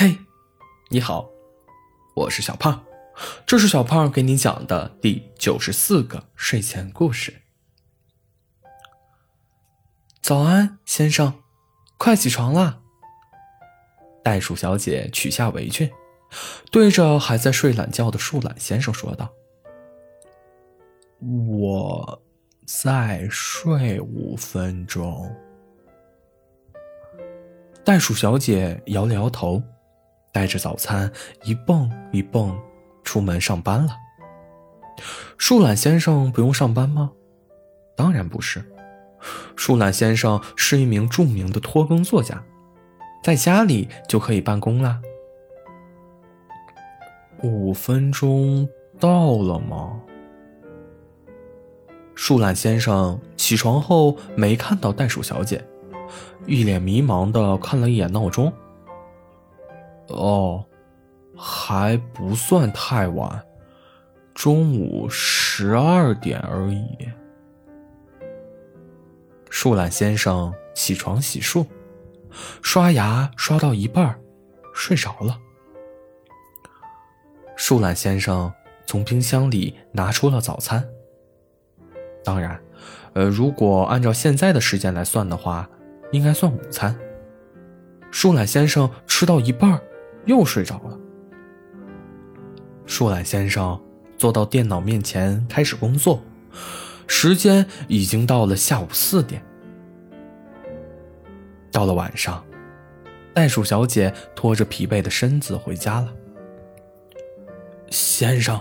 嘿，你好，我是小胖，这是小胖给你讲的第九十四个睡前故事。早安，先生，快起床啦！袋鼠小姐取下围裙，对着还在睡懒觉的树懒先生说道：“我再睡五分钟。”袋鼠小姐摇了摇头。带着早餐一蹦一蹦出门上班了。树懒先生不用上班吗？当然不是。树懒先生是一名著名的拖更作家，在家里就可以办公啦。五分钟到了吗？树懒先生起床后没看到袋鼠小姐，一脸迷茫的看了一眼闹钟。哦，还不算太晚，中午十二点而已。树懒先生起床洗漱，刷牙刷到一半，睡着了。树懒先生从冰箱里拿出了早餐。当然，呃，如果按照现在的时间来算的话，应该算午餐。树懒先生吃到一半。又睡着了。树懒先生坐到电脑面前开始工作，时间已经到了下午四点。到了晚上，袋鼠小姐拖着疲惫的身子回家了。先生，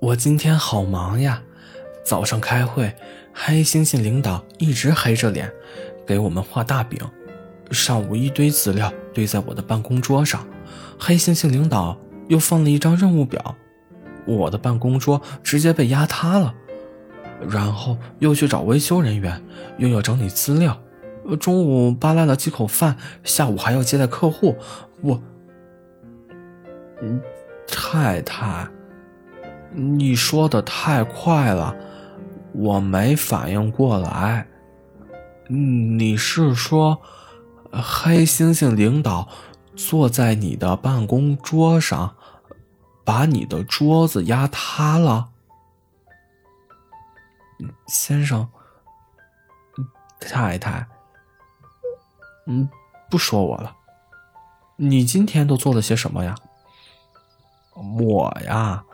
我今天好忙呀！早上开会，黑猩猩领导一直黑着脸，给我们画大饼。上午一堆资料堆在我的办公桌上。黑猩猩领导又放了一张任务表，我的办公桌直接被压塌了。然后又去找维修人员，又要整理资料。中午扒拉了几口饭，下午还要接待客户。我，嗯，太太，你说的太快了，我没反应过来。你是说，黑猩猩领导？坐在你的办公桌上，把你的桌子压塌了，先生，太太，嗯，不说我了。你今天都做了些什么呀？我呀，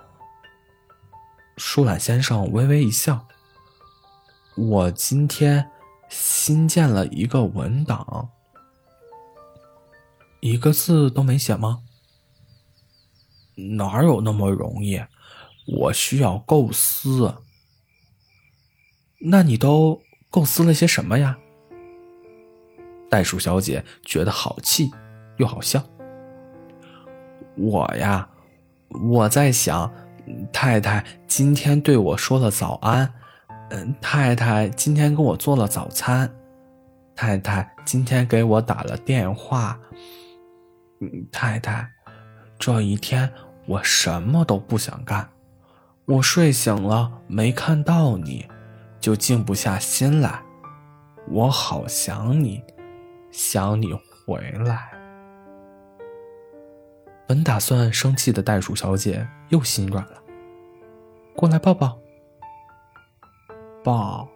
舒懒先生微微一笑。我今天新建了一个文档。一个字都没写吗？哪有那么容易？我需要构思。那你都构思了些什么呀？袋鼠小姐觉得好气又好笑。我呀，我在想，太太今天对我说了早安，嗯，太太今天给我做了早餐，太太今天给我打了电话。太太，这一天我什么都不想干。我睡醒了没看到你，就静不下心来。我好想你，想你回来。本打算生气的袋鼠小姐又心软了，过来抱抱。抱。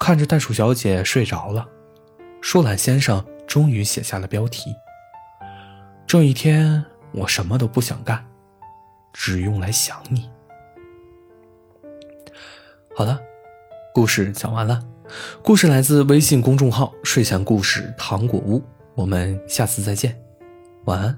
看着袋鼠小姐睡着了，树懒先生。终于写下了标题。这一天，我什么都不想干，只用来想你。好了，故事讲完了。故事来自微信公众号“睡前故事糖果屋”。我们下次再见，晚安。